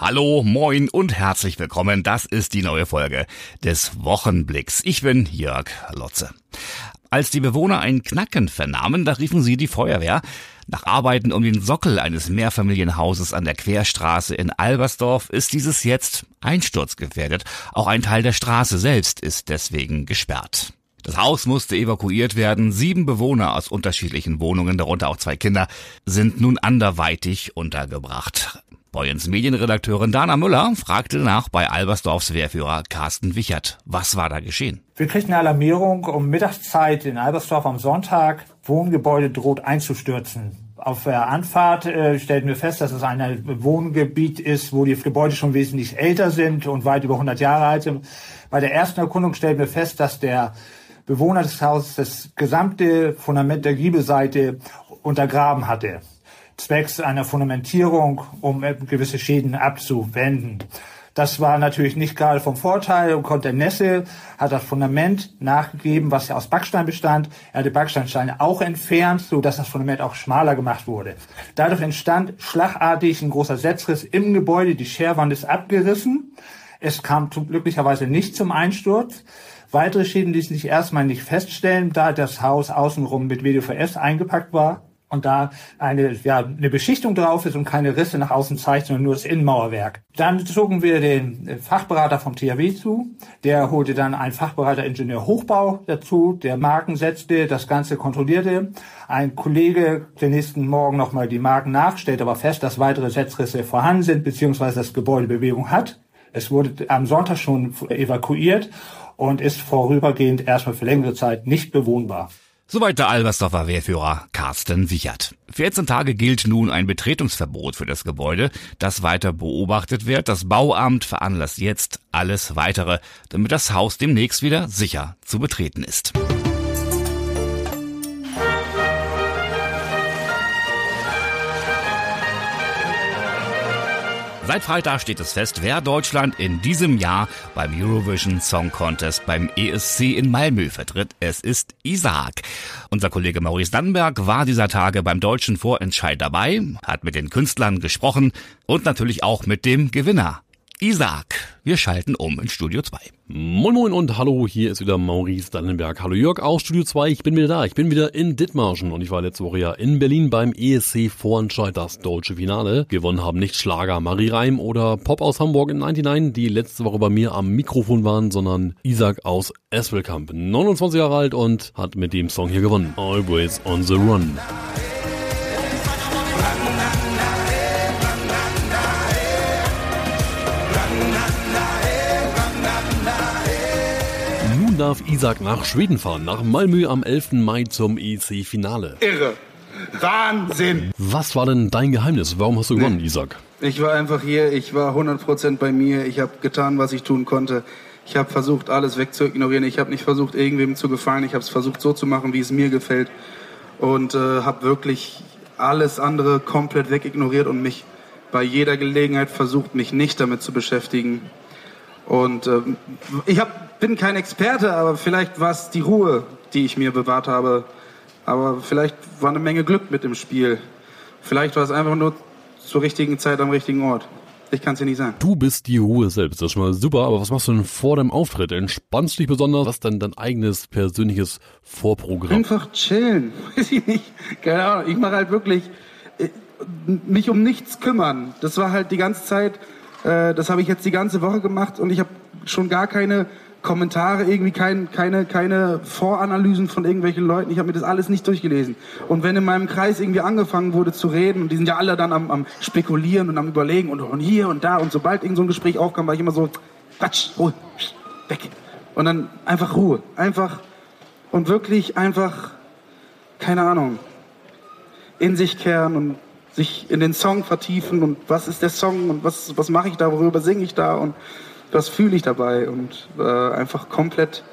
Hallo, moin und herzlich willkommen. Das ist die neue Folge des Wochenblicks. Ich bin Jörg Lotze. Als die Bewohner ein Knacken vernahmen, da riefen sie die Feuerwehr. Nach Arbeiten um den Sockel eines Mehrfamilienhauses an der Querstraße in Albersdorf ist dieses jetzt einsturzgefährdet. Auch ein Teil der Straße selbst ist deswegen gesperrt. Das Haus musste evakuiert werden. Sieben Bewohner aus unterschiedlichen Wohnungen, darunter auch zwei Kinder, sind nun anderweitig untergebracht. Boyens Medienredakteurin Dana Müller fragte nach bei Albersdorfs Wehrführer Carsten Wichert. Was war da geschehen? Wir kriegten eine Alarmierung um Mittagszeit in Albersdorf am Sonntag. Wohngebäude droht einzustürzen. Auf der Anfahrt äh, stellten wir fest, dass es ein Wohngebiet ist, wo die Gebäude schon wesentlich älter sind und weit über 100 Jahre alt sind. Bei der ersten Erkundung stellten wir fest, dass der Bewohner des Hauses das gesamte Fundament der Giebelseite untergraben hatte zwecks einer Fundamentierung, um gewisse Schäden abzuwenden. Das war natürlich nicht gerade vom Vorteil und konnte Nesse hat das Fundament nachgegeben, was ja aus Backstein bestand. Er hat die Backsteinsteine auch entfernt, so dass das Fundament auch schmaler gemacht wurde. Dadurch entstand schlagartig ein großer Setzriss im Gebäude. Die Scherwand ist abgerissen. Es kam glücklicherweise nicht zum Einsturz. Weitere Schäden ließen sich erstmal nicht feststellen, da das Haus außenrum mit WDVS eingepackt war und da eine, ja, eine Beschichtung drauf ist und keine Risse nach außen zeigt, sondern nur das Innenmauerwerk. Dann zogen wir den Fachberater vom THW zu. Der holte dann einen Fachberater Ingenieur Hochbau dazu, der Marken setzte, das Ganze kontrollierte. Ein Kollege der nächsten Morgen nochmal die Marken nach, stellt aber fest, dass weitere Setzrisse vorhanden sind, beziehungsweise das Gebäude Bewegung hat. Es wurde am Sonntag schon evakuiert und ist vorübergehend erstmal für längere Zeit nicht bewohnbar. Soweit der Albersdorfer Wehrführer Carsten Wichert. 14 Tage gilt nun ein Betretungsverbot für das Gebäude, das weiter beobachtet wird. Das Bauamt veranlasst jetzt alles weitere, damit das Haus demnächst wieder sicher zu betreten ist. Seit Freitag steht es fest, wer Deutschland in diesem Jahr beim Eurovision Song Contest beim ESC in Malmö vertritt. Es ist Isaac. Unser Kollege Maurice Dannenberg war dieser Tage beim deutschen Vorentscheid dabei, hat mit den Künstlern gesprochen und natürlich auch mit dem Gewinner. Isaac. Wir schalten um in Studio 2. Moin Moin und hallo, hier ist wieder Maurice Dannenberg. Hallo Jörg aus Studio 2, ich bin wieder da. Ich bin wieder in Dithmarschen und ich war letzte Woche ja in Berlin beim ESC Vorentscheid, das deutsche Finale. Gewonnen haben nicht Schlager Marie Reim oder Pop aus Hamburg in 99, die letzte Woche bei mir am Mikrofon waren, sondern Isaac aus Eswelkamp. 29 Jahre alt und hat mit dem Song hier gewonnen. Always on the Run. Nun darf Isaac nach Schweden fahren, nach Malmö am 11. Mai zum EC-Finale. Irre. Wahnsinn. Was war denn dein Geheimnis? Warum hast du gewonnen, nee. Isaac? Ich war einfach hier, ich war 100% bei mir, ich habe getan, was ich tun konnte. Ich habe versucht, alles wegzuignorieren. Ich habe nicht versucht, irgendwem zu gefallen. Ich habe es versucht, so zu machen, wie es mir gefällt. Und äh, habe wirklich alles andere komplett wegignoriert und mich bei jeder Gelegenheit versucht, mich nicht damit zu beschäftigen. Und äh, ich hab, bin kein Experte, aber vielleicht war es die Ruhe, die ich mir bewahrt habe. Aber vielleicht war eine Menge Glück mit im Spiel. Vielleicht war es einfach nur zur richtigen Zeit am richtigen Ort. Ich kann es dir nicht sagen. Du bist die Ruhe selbst, das ist schon mal super, aber was machst du denn vor dem Auftritt? Entspannst du dich besonders? Was ist denn dein eigenes persönliches Vorprogramm? Einfach chillen, weiß ich nicht. Keine Ahnung, ich mache halt wirklich äh, mich um nichts kümmern. Das war halt die ganze Zeit äh, das habe ich jetzt die ganze Woche gemacht und ich habe schon gar keine Kommentare, irgendwie kein, keine, keine Voranalysen von irgendwelchen Leuten. Ich habe mir das alles nicht durchgelesen. Und wenn in meinem Kreis irgendwie angefangen wurde zu reden, und die sind ja alle dann am, am Spekulieren und am Überlegen und, und hier und da, und sobald irgend so ein Gespräch aufkam, war ich immer so, Quatsch, Ruhe, weg. Und dann einfach Ruhe. Einfach und wirklich einfach, keine Ahnung, in sich kehren und sich in den Song vertiefen und was ist der Song und was, was mache ich da, worüber singe ich da und was fühle ich dabei und äh, einfach komplett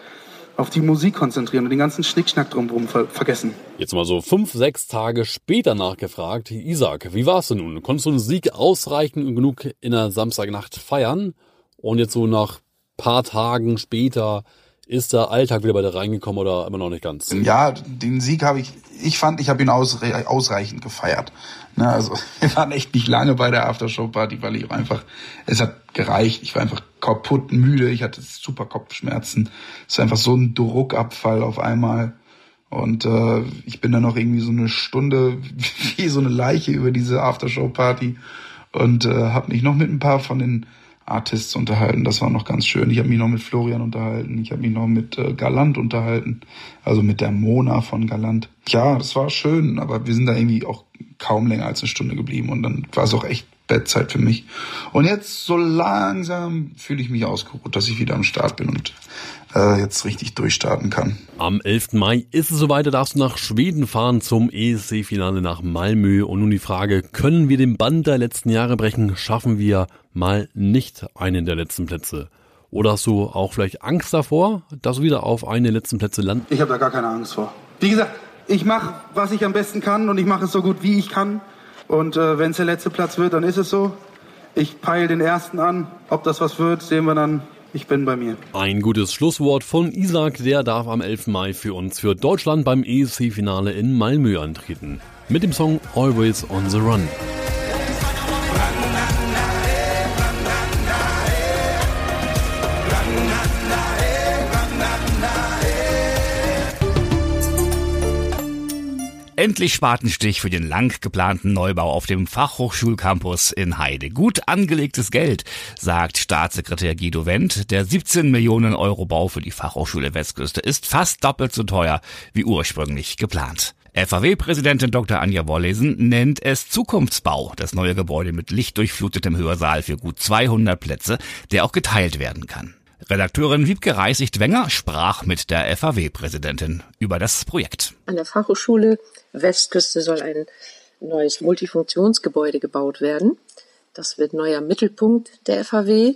auf die Musik konzentrieren und den ganzen Schnickschnack drumherum ver vergessen. Jetzt mal so fünf, sechs Tage später nachgefragt. Isaac, wie war's denn nun? Konntest du einen Sieg ausreichend genug in der Samstagnacht feiern? Und jetzt so nach paar Tagen später ist der Alltag wieder bei dir reingekommen oder immer noch nicht ganz? Ja, den Sieg habe ich, ich fand, ich habe ihn ausre ausreichend gefeiert. Ne, also wir waren echt nicht lange bei der Aftershow-Party, weil ich einfach, es hat gereicht. Ich war einfach kaputt müde, ich hatte super Kopfschmerzen. Es ist einfach so ein Druckabfall auf einmal. Und äh, ich bin dann noch irgendwie so eine Stunde wie so eine Leiche über diese Aftershow-Party und äh, habe mich noch mit ein paar von den Artists unterhalten. Das war noch ganz schön. Ich habe mich noch mit Florian unterhalten. Ich habe mich noch mit äh, Galant unterhalten. Also mit der Mona von Galant. Ja, das war schön, aber wir sind da irgendwie auch kaum länger als eine Stunde geblieben. Und dann war es auch echt Bettzeit für mich. Und jetzt so langsam fühle ich mich ausgeruht, dass ich wieder am Start bin und äh, jetzt richtig durchstarten kann. Am 11. Mai ist es soweit, da darfst du nach Schweden fahren zum ESC-Finale nach Malmö. Und nun die Frage, können wir den Band der letzten Jahre brechen? Schaffen wir mal nicht einen der letzten Plätze? Oder hast du auch vielleicht Angst davor, dass du wieder auf einen der letzten Plätze landest? Ich habe da gar keine Angst vor. Wie gesagt, ich mache, was ich am besten kann und ich mache es so gut, wie ich kann. Und äh, wenn es der letzte Platz wird, dann ist es so. Ich peile den ersten an. Ob das was wird, sehen wir dann. Ich bin bei mir. Ein gutes Schlusswort von Isaac, der darf am 11. Mai für uns für Deutschland beim ESC-Finale in Malmö antreten. Mit dem Song Always on the Run. Endlich Spatenstich für den lang geplanten Neubau auf dem Fachhochschulcampus in Heide. Gut angelegtes Geld, sagt Staatssekretär Guido Wendt. Der 17 Millionen Euro Bau für die Fachhochschule Westküste ist fast doppelt so teuer wie ursprünglich geplant. FAW-Präsidentin Dr. Anja Wollesen nennt es Zukunftsbau, das neue Gebäude mit lichtdurchflutetem Hörsaal für gut 200 Plätze, der auch geteilt werden kann. Redakteurin Wiebke Reisigt-Wenger sprach mit der FAW-Präsidentin über das Projekt. An der Fachhochschule Westküste soll ein neues Multifunktionsgebäude gebaut werden. Das wird neuer Mittelpunkt der FAW.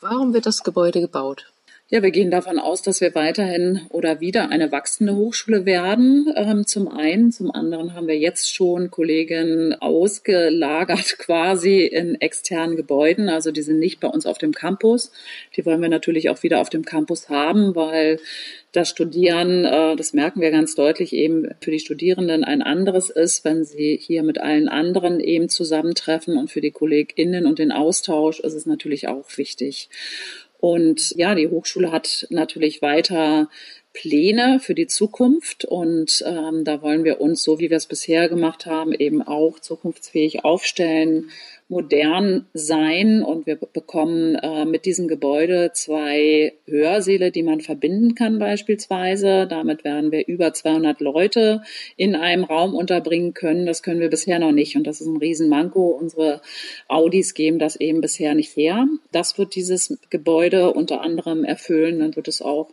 Warum wird das Gebäude gebaut? Ja, wir gehen davon aus, dass wir weiterhin oder wieder eine wachsende Hochschule werden. Ähm, zum einen, zum anderen haben wir jetzt schon Kollegen ausgelagert quasi in externen Gebäuden. Also die sind nicht bei uns auf dem Campus. Die wollen wir natürlich auch wieder auf dem Campus haben, weil das Studieren, äh, das merken wir ganz deutlich eben für die Studierenden ein anderes ist, wenn sie hier mit allen anderen eben zusammentreffen und für die KollegInnen und den Austausch ist es natürlich auch wichtig. Und ja, die Hochschule hat natürlich weiter Pläne für die Zukunft. Und ähm, da wollen wir uns, so wie wir es bisher gemacht haben, eben auch zukunftsfähig aufstellen, modern sein und wir bekommen äh, mit diesem Gebäude zwei Hörsäle, die man verbinden kann beispielsweise. Damit werden wir über 200 Leute in einem Raum unterbringen können. Das können wir bisher noch nicht und das ist ein Riesenmanko. Unsere Audis geben das eben bisher nicht her. Das wird dieses Gebäude unter anderem erfüllen. Dann wird es auch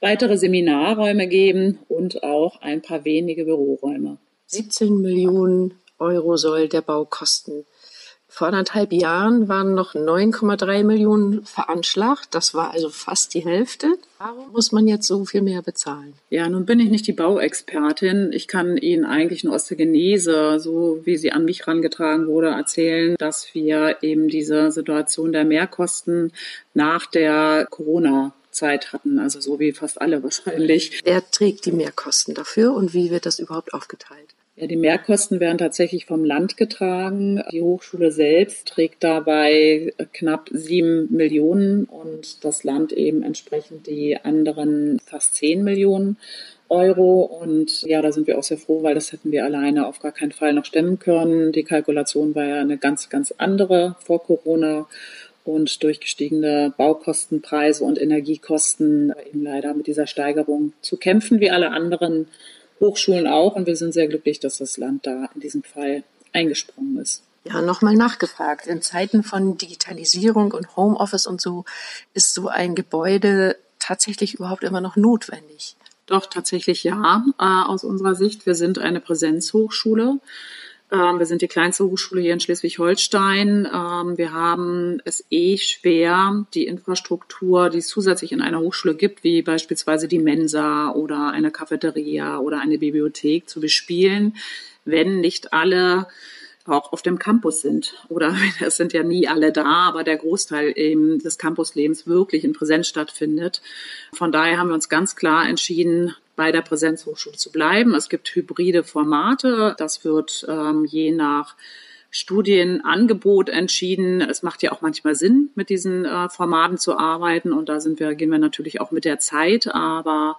weitere Seminarräume geben und auch ein paar wenige Büroräume. 17 Millionen Euro soll der Bau kosten. Vor anderthalb Jahren waren noch 9,3 Millionen veranschlagt. Das war also fast die Hälfte. Warum muss man jetzt so viel mehr bezahlen? Ja, nun bin ich nicht die Bauexpertin. Ich kann Ihnen eigentlich nur aus der Genese, so wie sie an mich herangetragen wurde, erzählen, dass wir eben diese Situation der Mehrkosten nach der Corona Zeit hatten, also so wie fast alle wahrscheinlich. Wer trägt die Mehrkosten dafür und wie wird das überhaupt aufgeteilt? Ja, die Mehrkosten werden tatsächlich vom Land getragen. Die Hochschule selbst trägt dabei knapp sieben Millionen und das Land eben entsprechend die anderen fast zehn Millionen. Euro. Und ja, da sind wir auch sehr froh, weil das hätten wir alleine auf gar keinen Fall noch stemmen können. Die Kalkulation war ja eine ganz, ganz andere vor Corona und durch gestiegene Baukostenpreise und Energiekosten eben leider mit dieser Steigerung zu kämpfen, wie alle anderen Hochschulen auch. Und wir sind sehr glücklich, dass das Land da in diesem Fall eingesprungen ist. Ja, nochmal nachgefragt. In Zeiten von Digitalisierung und Homeoffice und so ist so ein Gebäude tatsächlich überhaupt immer noch notwendig? Doch, tatsächlich ja, äh, aus unserer Sicht. Wir sind eine Präsenzhochschule. Ähm, wir sind die kleinste Hochschule hier in Schleswig-Holstein. Ähm, wir haben es eh schwer, die Infrastruktur, die es zusätzlich in einer Hochschule gibt, wie beispielsweise die Mensa oder eine Cafeteria oder eine Bibliothek zu bespielen, wenn nicht alle auch auf dem Campus sind. Oder es sind ja nie alle da, aber der Großteil eben des Campuslebens wirklich in Präsenz stattfindet. Von daher haben wir uns ganz klar entschieden, bei der Präsenzhochschule zu bleiben. Es gibt hybride Formate. Das wird ähm, je nach Studienangebot entschieden. Es macht ja auch manchmal Sinn, mit diesen äh, Formaten zu arbeiten. Und da sind wir, gehen wir natürlich auch mit der Zeit. Aber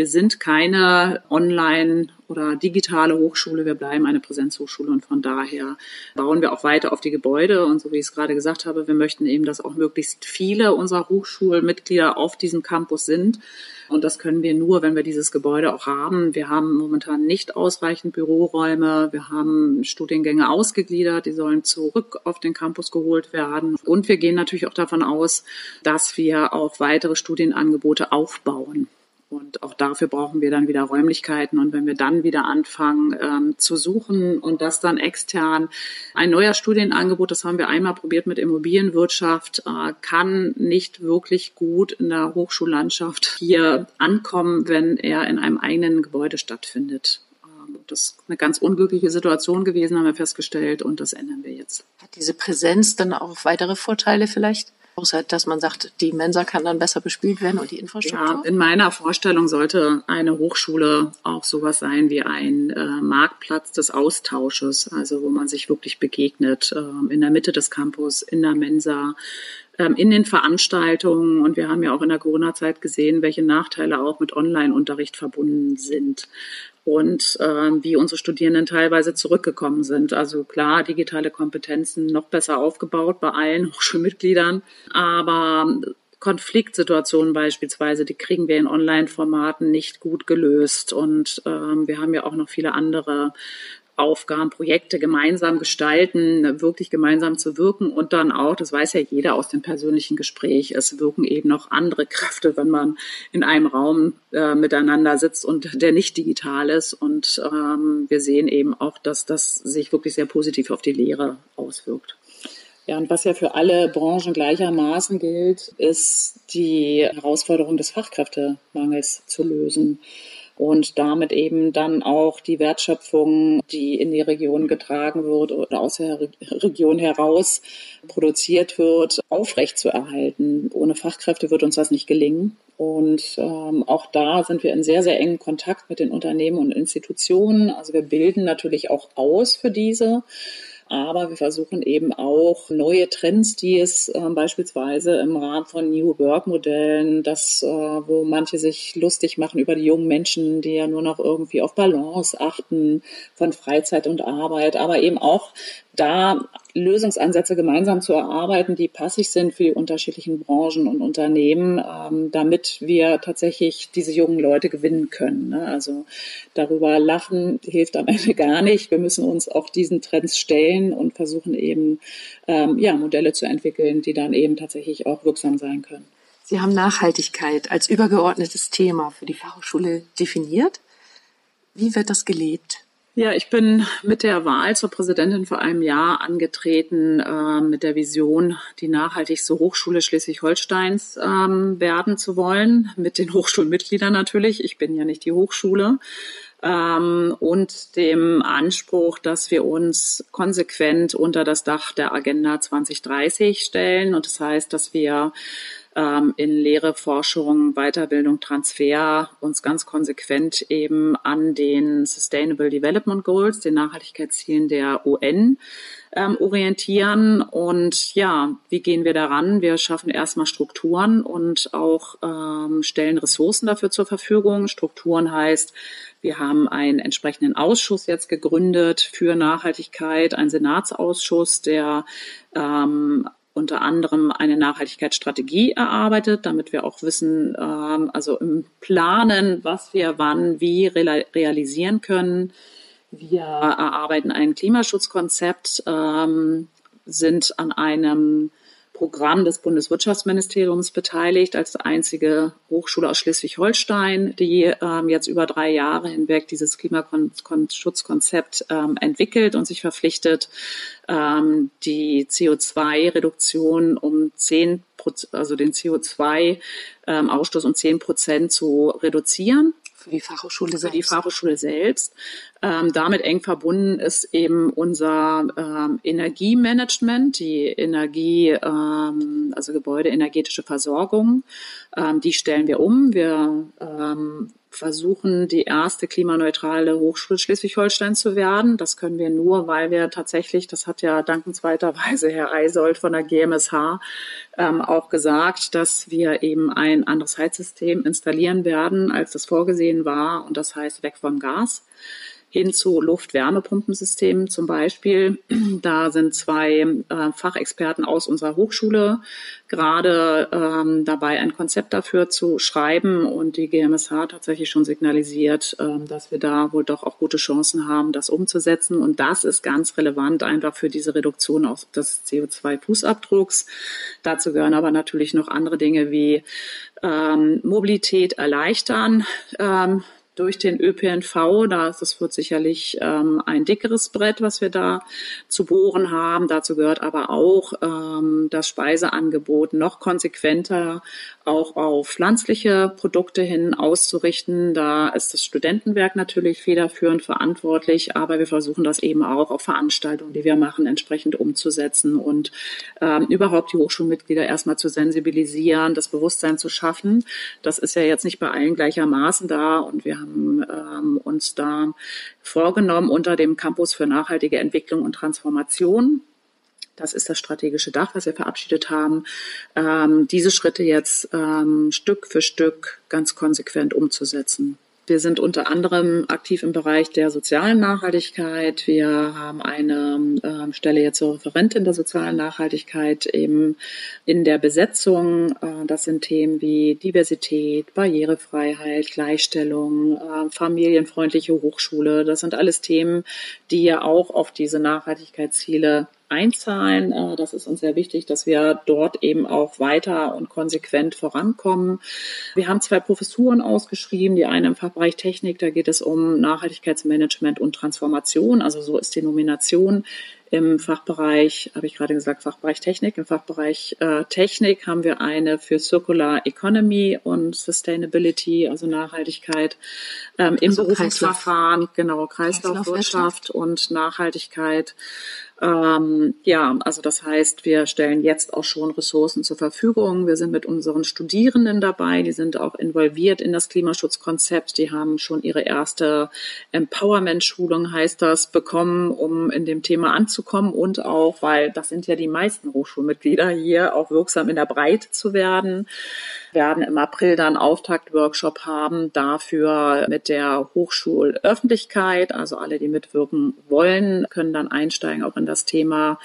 wir sind keine Online- oder digitale Hochschule. Wir bleiben eine Präsenzhochschule. Und von daher bauen wir auch weiter auf die Gebäude. Und so wie ich es gerade gesagt habe, wir möchten eben, dass auch möglichst viele unserer Hochschulmitglieder auf diesem Campus sind und das können wir nur, wenn wir dieses Gebäude auch haben. Wir haben momentan nicht ausreichend Büroräume. Wir haben Studiengänge ausgegliedert. Die sollen zurück auf den Campus geholt werden. Und wir gehen natürlich auch davon aus, dass wir auch weitere Studienangebote aufbauen. Und auch dafür brauchen wir dann wieder Räumlichkeiten. Und wenn wir dann wieder anfangen ähm, zu suchen und das dann extern, ein neuer Studienangebot, das haben wir einmal probiert mit Immobilienwirtschaft, äh, kann nicht wirklich gut in der Hochschullandschaft hier ankommen, wenn er in einem eigenen Gebäude stattfindet. Ähm, das ist eine ganz unglückliche Situation gewesen, haben wir festgestellt, und das ändern wir jetzt. Hat diese Präsenz dann auch weitere Vorteile vielleicht? Außer dass man sagt, die Mensa kann dann besser bespielt werden und die Infrastruktur? Ja, in meiner Vorstellung sollte eine Hochschule auch sowas sein wie ein äh, Marktplatz des Austausches, also wo man sich wirklich begegnet, äh, in der Mitte des Campus, in der Mensa, ähm, in den Veranstaltungen. Und wir haben ja auch in der Corona-Zeit gesehen, welche Nachteile auch mit Online-Unterricht verbunden sind und ähm, wie unsere Studierenden teilweise zurückgekommen sind. Also klar, digitale Kompetenzen noch besser aufgebaut bei allen Hochschulmitgliedern, aber Konfliktsituationen beispielsweise, die kriegen wir in Online-Formaten nicht gut gelöst. Und ähm, wir haben ja auch noch viele andere Aufgaben, Projekte gemeinsam gestalten, wirklich gemeinsam zu wirken und dann auch, das weiß ja jeder aus dem persönlichen Gespräch, es wirken eben noch andere Kräfte, wenn man in einem Raum äh, miteinander sitzt und der nicht digital ist. Und ähm, wir sehen eben auch, dass das sich wirklich sehr positiv auf die Lehre auswirkt. Ja, und was ja für alle Branchen gleichermaßen gilt, ist die Herausforderung des Fachkräftemangels zu lösen und damit eben dann auch die Wertschöpfung, die in die Region getragen wird oder aus der Region heraus produziert wird, aufrecht zu erhalten. Ohne Fachkräfte wird uns das nicht gelingen. Und ähm, auch da sind wir in sehr, sehr engen Kontakt mit den Unternehmen und Institutionen. Also wir bilden natürlich auch aus für diese aber wir versuchen eben auch neue Trends, die es äh, beispielsweise im Rahmen von New Work Modellen, das, äh, wo manche sich lustig machen über die jungen Menschen, die ja nur noch irgendwie auf Balance achten von Freizeit und Arbeit, aber eben auch da Lösungsansätze gemeinsam zu erarbeiten, die passig sind für die unterschiedlichen Branchen und Unternehmen, ähm, damit wir tatsächlich diese jungen Leute gewinnen können. Ne? Also darüber lachen hilft am Ende gar nicht. Wir müssen uns auch diesen Trends stellen und versuchen eben ähm, ja, Modelle zu entwickeln, die dann eben tatsächlich auch wirksam sein können. Sie haben Nachhaltigkeit als übergeordnetes Thema für die Fachhochschule definiert. Wie wird das gelebt? Ja, ich bin mit der Wahl zur Präsidentin vor einem Jahr angetreten äh, mit der Vision, die nachhaltigste Hochschule Schleswig-Holsteins ähm, werden zu wollen, mit den Hochschulmitgliedern natürlich. Ich bin ja nicht die Hochschule. Ähm, und dem Anspruch, dass wir uns konsequent unter das Dach der Agenda 2030 stellen. Und das heißt, dass wir ähm, in Lehre, Forschung, Weiterbildung, Transfer uns ganz konsequent eben an den Sustainable Development Goals, den Nachhaltigkeitszielen der UN, ähm, orientieren. Und ja, wie gehen wir daran? Wir schaffen erstmal Strukturen und auch ähm, stellen Ressourcen dafür zur Verfügung. Strukturen heißt, wir haben einen entsprechenden Ausschuss jetzt gegründet für Nachhaltigkeit, einen Senatsausschuss, der ähm, unter anderem eine Nachhaltigkeitsstrategie erarbeitet, damit wir auch wissen, ähm, also im Planen, was wir wann wie realisieren können. Wir erarbeiten ein Klimaschutzkonzept, ähm, sind an einem Programm des Bundeswirtschaftsministeriums beteiligt, als einzige Hochschule aus Schleswig-Holstein, die ähm, jetzt über drei Jahre hinweg dieses Klimaschutzkonzept ähm, entwickelt und sich verpflichtet, ähm, die CO2-Reduktion um zehn also den CO2-Ausstoß um zehn Prozent zu reduzieren. Für die Fachhochschule selbst. Für die Fachhochschule selbst. Ähm, damit eng verbunden ist eben unser ähm, Energiemanagement, die Energie, ähm, also gebäudeenergetische Versorgung. Ähm, die stellen wir um. Wir ähm, versuchen, die erste klimaneutrale Hochschule Schleswig-Holstein zu werden. Das können wir nur, weil wir tatsächlich, das hat ja dankenswerterweise Herr Eisold von der GMSH ähm, auch gesagt, dass wir eben ein anderes Heizsystem installieren werden, als das vorgesehen war. Und das heißt weg vom Gas hin zu Luft-Wärmepumpensystemen zum Beispiel. Da sind zwei äh, Fachexperten aus unserer Hochschule gerade ähm, dabei, ein Konzept dafür zu schreiben und die GMSH hat tatsächlich schon signalisiert, ähm, dass wir da wohl doch auch gute Chancen haben, das umzusetzen. Und das ist ganz relevant einfach für diese Reduktion auch des CO2-Fußabdrucks. Dazu gehören aber natürlich noch andere Dinge wie ähm, Mobilität erleichtern. Ähm, durch den ÖPNV. Das wird sicherlich ähm, ein dickeres Brett, was wir da zu bohren haben. Dazu gehört aber auch ähm, das Speiseangebot noch konsequenter auch auf pflanzliche Produkte hin auszurichten. Da ist das Studentenwerk natürlich federführend verantwortlich, aber wir versuchen das eben auch auf Veranstaltungen, die wir machen, entsprechend umzusetzen und ähm, überhaupt die Hochschulmitglieder erstmal zu sensibilisieren, das Bewusstsein zu schaffen. Das ist ja jetzt nicht bei allen gleichermaßen da und wir haben ähm, uns da vorgenommen unter dem Campus für nachhaltige Entwicklung und Transformation das ist das strategische Dach, was wir verabschiedet haben, ähm, diese Schritte jetzt ähm, Stück für Stück ganz konsequent umzusetzen. Wir sind unter anderem aktiv im Bereich der sozialen Nachhaltigkeit. Wir haben eine äh, Stelle jetzt zur Referentin der sozialen Nachhaltigkeit eben in der Besetzung. Äh, das sind Themen wie Diversität, Barrierefreiheit, Gleichstellung, äh, familienfreundliche Hochschule. Das sind alles Themen, die ja auch auf diese Nachhaltigkeitsziele einzahlen. Äh, das ist uns sehr wichtig, dass wir dort eben auch weiter und konsequent vorankommen. Wir haben zwei Professuren ausgeschrieben, die eine im Fachbereich Technik, da geht es um Nachhaltigkeitsmanagement und Transformation, also so ist die Nomination. Im Fachbereich, habe ich gerade gesagt, Fachbereich Technik. Im Fachbereich äh, Technik haben wir eine für Circular Economy und Sustainability, also Nachhaltigkeit ähm, im also Berufungsverfahren, genau, Kreislaufwirtschaft Kreislauf und Nachhaltigkeit. Ähm, ja, also das heißt, wir stellen jetzt auch schon Ressourcen zur Verfügung. Wir sind mit unseren Studierenden dabei, die sind auch involviert in das Klimaschutzkonzept. Die haben schon ihre erste Empowerment-Schulung, heißt das, bekommen, um in dem Thema anzukommen und auch, weil das sind ja die meisten Hochschulmitglieder hier, auch wirksam in der Breite zu werden. Werden im April dann Auftaktworkshop haben dafür mit der Hochschulöffentlichkeit. Also alle, die mitwirken wollen, können dann einsteigen auch in das Thema.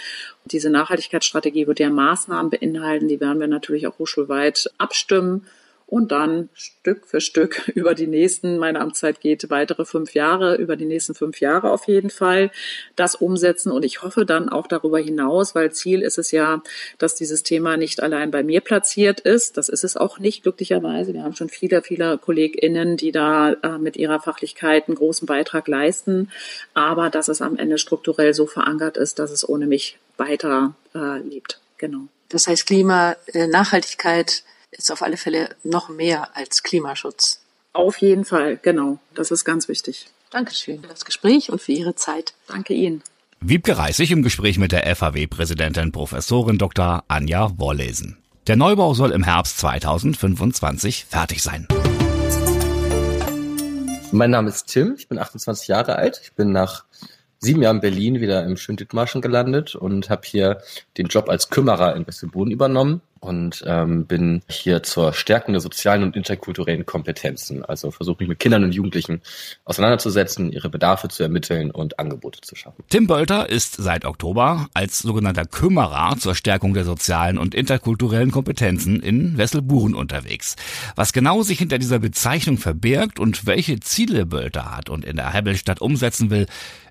Diese Nachhaltigkeitsstrategie wird ja Maßnahmen beinhalten. Die werden wir natürlich auch hochschulweit abstimmen und dann Stück für Stück über die nächsten, meine Amtszeit geht weitere fünf Jahre, über die nächsten fünf Jahre auf jeden Fall das umsetzen. Und ich hoffe dann auch darüber hinaus, weil Ziel ist es ja, dass dieses Thema nicht allein bei mir platziert ist. Das ist es auch nicht, glücklicherweise. Wir haben schon viele, viele KollegInnen, die da äh, mit ihrer Fachlichkeit einen großen Beitrag leisten. Aber dass es am Ende strukturell so verankert ist, dass es ohne mich weiter äh, lebt. Genau. Das heißt, Klima, äh, Nachhaltigkeit, ist auf alle Fälle noch mehr als Klimaschutz. Auf jeden Fall, genau. Das ist ganz wichtig. Dankeschön für das Gespräch und für Ihre Zeit. Danke Ihnen. Wiebke Reisig im Gespräch mit der FAW-Präsidentin Professorin Dr. Anja Wollesen. Der Neubau soll im Herbst 2025 fertig sein. Mein Name ist Tim, ich bin 28 Jahre alt. Ich bin nach sieben Jahren Berlin wieder im schönen Dithmarschen gelandet und habe hier den Job als Kümmerer in Westerboden übernommen und ähm, bin hier zur Stärkung der sozialen und interkulturellen Kompetenzen. Also versuche mich mit Kindern und Jugendlichen auseinanderzusetzen, ihre Bedarfe zu ermitteln und Angebote zu schaffen. Tim Bölter ist seit Oktober als sogenannter Kümmerer zur Stärkung der sozialen und interkulturellen Kompetenzen in Wesselburen unterwegs. Was genau sich hinter dieser Bezeichnung verbirgt und welche Ziele Bölter hat und in der Hebbelstadt umsetzen will,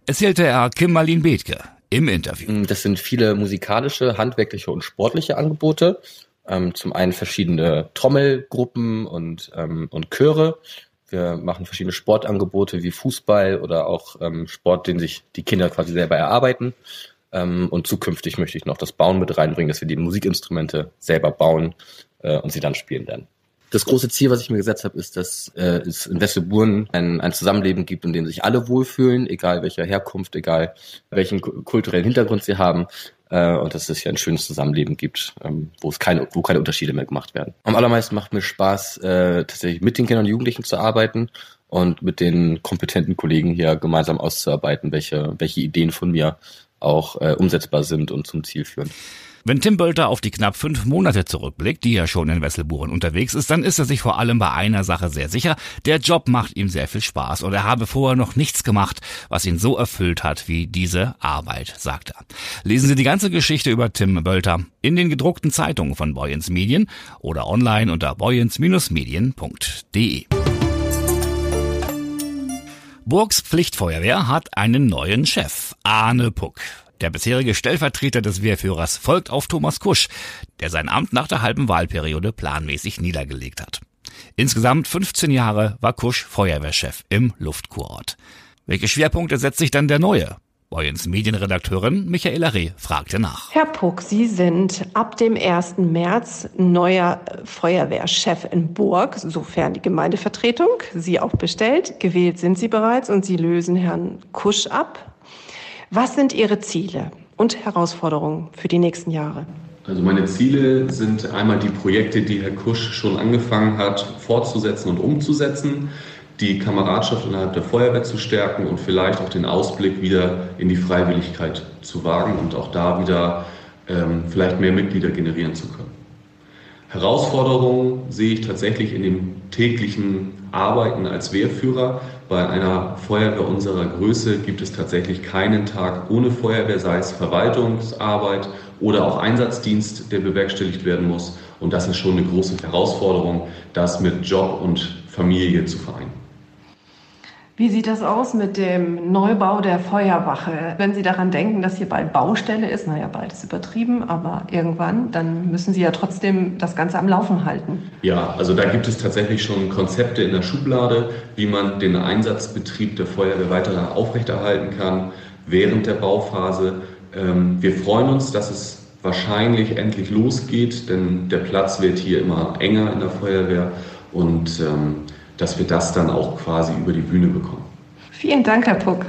erzählte er Kim Marlin Bethke im Interview. Mm, das sind viele musikalische, handwerkliche und sportliche Angebote. Ähm, zum einen verschiedene Trommelgruppen und, ähm, und Chöre. Wir machen verschiedene Sportangebote wie Fußball oder auch ähm, Sport, den sich die Kinder quasi selber erarbeiten. Ähm, und zukünftig möchte ich noch das Bauen mit reinbringen, dass wir die Musikinstrumente selber bauen äh, und sie dann spielen werden. Das große Ziel, was ich mir gesetzt habe, ist, dass äh, es in Wesselburen ein, ein Zusammenleben gibt, in dem sich alle wohlfühlen, egal welcher Herkunft, egal welchen kulturellen Hintergrund sie haben, äh, und dass es hier ein schönes Zusammenleben gibt, ähm, wo es keine, wo keine Unterschiede mehr gemacht werden. Am allermeisten macht mir Spaß, äh, tatsächlich mit den Kindern und Jugendlichen zu arbeiten und mit den kompetenten Kollegen hier gemeinsam auszuarbeiten, welche, welche Ideen von mir auch äh, umsetzbar sind und zum Ziel führen. Wenn Tim Bölter auf die knapp fünf Monate zurückblickt, die er schon in Wesselburen unterwegs ist, dann ist er sich vor allem bei einer Sache sehr sicher. Der Job macht ihm sehr viel Spaß und er habe vorher noch nichts gemacht, was ihn so erfüllt hat wie diese Arbeit, sagt er. Lesen Sie die ganze Geschichte über Tim Bölter in den gedruckten Zeitungen von Boyens Medien oder online unter boyens-medien.de. Burgs Pflichtfeuerwehr hat einen neuen Chef, Arne Puck. Der bisherige Stellvertreter des Wehrführers folgt auf Thomas Kusch, der sein Amt nach der halben Wahlperiode planmäßig niedergelegt hat. Insgesamt 15 Jahre war Kusch Feuerwehrchef im Luftkurort. Welche Schwerpunkte setzt sich dann der neue? Boyens Medienredakteurin Michaela Reh fragte nach. Herr Puck, Sie sind ab dem 1. März neuer Feuerwehrchef in Burg, sofern die Gemeindevertretung Sie auch bestellt. Gewählt sind Sie bereits und Sie lösen Herrn Kusch ab. Was sind Ihre Ziele und Herausforderungen für die nächsten Jahre? Also meine Ziele sind einmal die Projekte, die Herr Kusch schon angefangen hat, fortzusetzen und umzusetzen, die Kameradschaft innerhalb der Feuerwehr zu stärken und vielleicht auch den Ausblick wieder in die Freiwilligkeit zu wagen und auch da wieder ähm, vielleicht mehr Mitglieder generieren zu können. Herausforderungen sehe ich tatsächlich in dem täglichen Arbeiten als Wehrführer. Bei einer Feuerwehr unserer Größe gibt es tatsächlich keinen Tag ohne Feuerwehr, sei es Verwaltungsarbeit oder auch Einsatzdienst, der bewerkstelligt werden muss. Und das ist schon eine große Herausforderung, das mit Job und Familie zu vereinen. Wie sieht das aus mit dem Neubau der Feuerwache? Wenn Sie daran denken, dass hier bald Baustelle ist, naja, bald ist übertrieben, aber irgendwann, dann müssen Sie ja trotzdem das Ganze am Laufen halten. Ja, also da gibt es tatsächlich schon Konzepte in der Schublade, wie man den Einsatzbetrieb der Feuerwehr weiter aufrechterhalten kann während der Bauphase. Ähm, wir freuen uns, dass es wahrscheinlich endlich losgeht, denn der Platz wird hier immer enger in der Feuerwehr und ähm, dass wir das dann auch quasi über die Bühne bekommen. Vielen Dank, Herr Puck.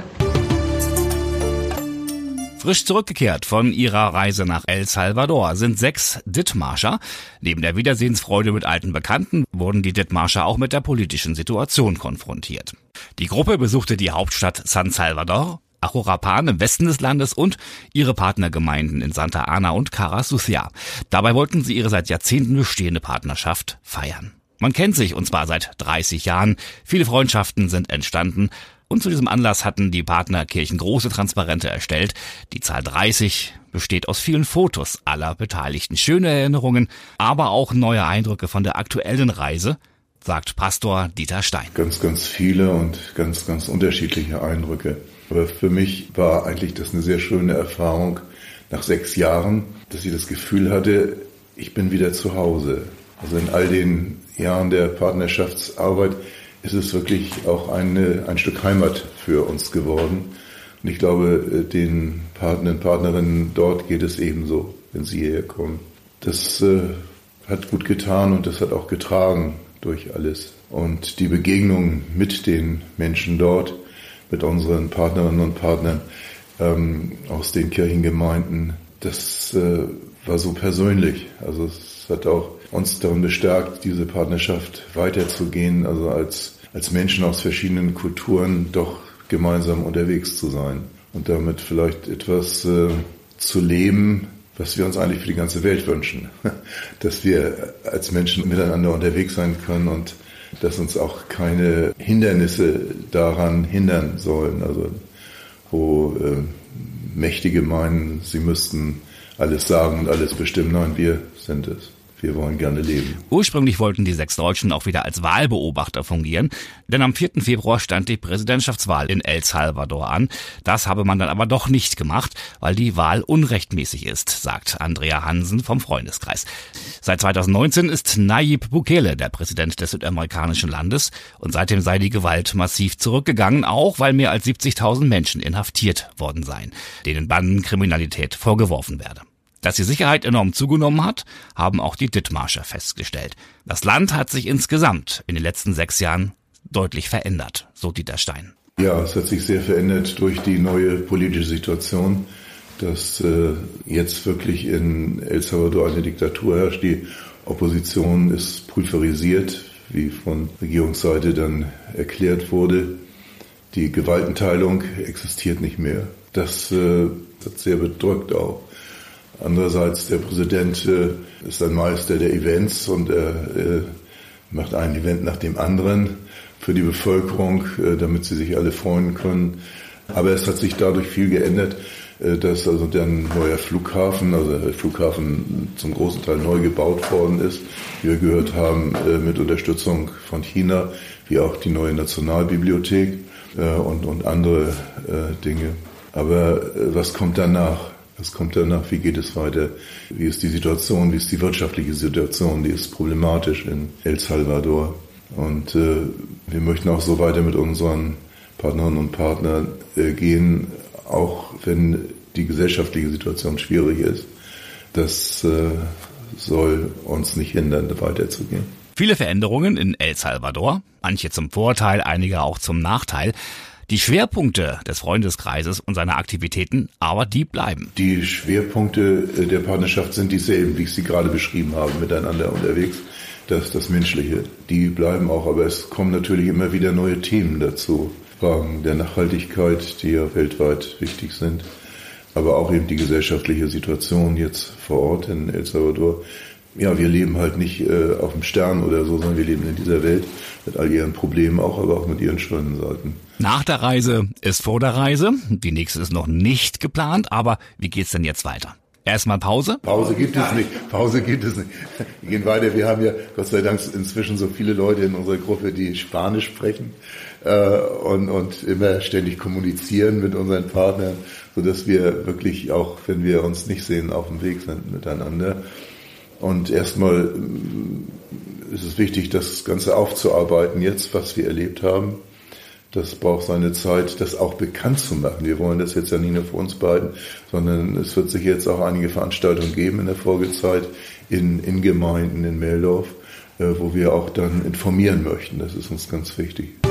Frisch zurückgekehrt von ihrer Reise nach El Salvador sind sechs Dithmarscher. Neben der Wiedersehensfreude mit alten Bekannten wurden die Dithmarscher auch mit der politischen Situation konfrontiert. Die Gruppe besuchte die Hauptstadt San Salvador, Achorapan im Westen des Landes und ihre Partnergemeinden in Santa Ana und Cara Sucia. Dabei wollten sie ihre seit Jahrzehnten bestehende Partnerschaft feiern. Man kennt sich und zwar seit 30 Jahren. Viele Freundschaften sind entstanden. Und zu diesem Anlass hatten die Partnerkirchen große Transparente erstellt. Die Zahl 30 besteht aus vielen Fotos aller Beteiligten. Schöne Erinnerungen, aber auch neue Eindrücke von der aktuellen Reise, sagt Pastor Dieter Stein. Ganz, ganz viele und ganz, ganz unterschiedliche Eindrücke. Aber für mich war eigentlich das eine sehr schöne Erfahrung nach sechs Jahren, dass ich das Gefühl hatte, ich bin wieder zu Hause. Also in all den Jahren der Partnerschaftsarbeit ist es wirklich auch eine, ein Stück Heimat für uns geworden. Und ich glaube, äh, den Partnern und Partnerinnen dort geht es ebenso, wenn sie hierher kommen. Das äh, hat gut getan und das hat auch getragen durch alles. Und die Begegnung mit den Menschen dort, mit unseren Partnerinnen und Partnern ähm, aus den Kirchengemeinden, das äh, war so persönlich. Also es hat auch uns darin bestärkt, diese Partnerschaft weiterzugehen, also als, als Menschen aus verschiedenen Kulturen doch gemeinsam unterwegs zu sein und damit vielleicht etwas äh, zu leben, was wir uns eigentlich für die ganze Welt wünschen. Dass wir als Menschen miteinander unterwegs sein können und dass uns auch keine Hindernisse daran hindern sollen. Also wo äh, Mächtige meinen, sie müssten alles sagen und alles bestimmen. Nein, wir sind es. Wir wollen gerne leben. Ursprünglich wollten die sechs Deutschen auch wieder als Wahlbeobachter fungieren, denn am 4. Februar stand die Präsidentschaftswahl in El Salvador an. Das habe man dann aber doch nicht gemacht, weil die Wahl unrechtmäßig ist, sagt Andrea Hansen vom Freundeskreis. Seit 2019 ist Nayib Bukele der Präsident des südamerikanischen Landes und seitdem sei die Gewalt massiv zurückgegangen, auch weil mehr als 70.000 Menschen inhaftiert worden seien, denen Bandenkriminalität vorgeworfen werde. Dass die Sicherheit enorm zugenommen hat, haben auch die Dithmarscher festgestellt. Das Land hat sich insgesamt in den letzten sechs Jahren deutlich verändert, so Dieter Stein. Ja, es hat sich sehr verändert durch die neue politische Situation, dass äh, jetzt wirklich in El Salvador eine Diktatur herrscht. Die Opposition ist pulverisiert, wie von Regierungsseite dann erklärt wurde. Die Gewaltenteilung existiert nicht mehr. Das äh, hat sehr bedrückt auch. Andererseits, der Präsident äh, ist ein Meister der Events und er äh, macht ein Event nach dem anderen für die Bevölkerung, äh, damit sie sich alle freuen können. Aber es hat sich dadurch viel geändert, dass also der neue Flughafen, also der Flughafen zum großen Teil neu gebaut worden ist, wie wir gehört haben, mit Unterstützung von China, wie auch die neue Nationalbibliothek und, und andere Dinge. Aber was kommt danach? Was kommt danach? Wie geht es weiter? Wie ist die Situation? Wie ist die wirtschaftliche Situation? Die ist problematisch in El Salvador. Und äh, wir möchten auch so weiter mit unseren Partnerinnen und Partnern äh, gehen, auch wenn die gesellschaftliche Situation schwierig ist. Das äh, soll uns nicht hindern, weiterzugehen. Viele Veränderungen in El Salvador, manche zum Vorteil, einige auch zum Nachteil. Die Schwerpunkte des Freundeskreises und seiner Aktivitäten, aber die bleiben. Die Schwerpunkte äh, der Partnerschaft sind dieselben, wie ich sie gerade beschrieben habe, miteinander unterwegs. Das, das Menschliche, die bleiben auch, aber es kommen natürlich immer wieder neue Themen dazu. Fragen der Nachhaltigkeit, die ja weltweit wichtig sind, aber auch eben die gesellschaftliche Situation jetzt vor Ort in El Salvador. Ja, wir leben halt nicht äh, auf dem Stern oder so, sondern wir leben in dieser Welt mit all ihren Problemen auch, aber auch mit ihren schönen Seiten. Nach der Reise ist vor der Reise. Die nächste ist noch nicht geplant, aber wie geht's denn jetzt weiter? Erstmal Pause? Pause gibt es nicht. Pause gibt es nicht. Wir gehen weiter. Wir haben ja Gott sei Dank inzwischen so viele Leute in unserer Gruppe, die Spanisch sprechen äh, und, und immer ständig kommunizieren mit unseren Partnern, so dass wir wirklich auch, wenn wir uns nicht sehen, auf dem Weg sind miteinander. Und erstmal äh, ist es wichtig, das Ganze aufzuarbeiten jetzt, was wir erlebt haben. Das braucht seine Zeit, das auch bekannt zu machen. Wir wollen das jetzt ja nicht nur für uns beiden, sondern es wird sich jetzt auch einige Veranstaltungen geben in der Folgezeit in, in Gemeinden in Meldorf, äh, wo wir auch dann informieren möchten. Das ist uns ganz wichtig.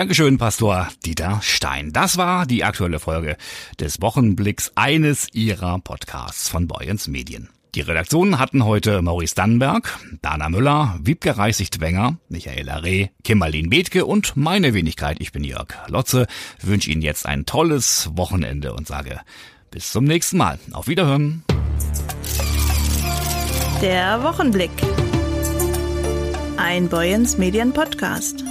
Dankeschön, Pastor Dieter Stein. Das war die aktuelle Folge des Wochenblicks eines Ihrer Podcasts von Boyens Medien. Die Redaktionen hatten heute Maurice Dannenberg, Dana Müller, Wiebke Reichsicht-Wenger, Michaela Reh, Kimmerlin Bethke und meine Wenigkeit, ich bin Jörg Lotze, wünsche Ihnen jetzt ein tolles Wochenende und sage bis zum nächsten Mal. Auf Wiederhören. Der Wochenblick. Ein Boyens Medien Podcast.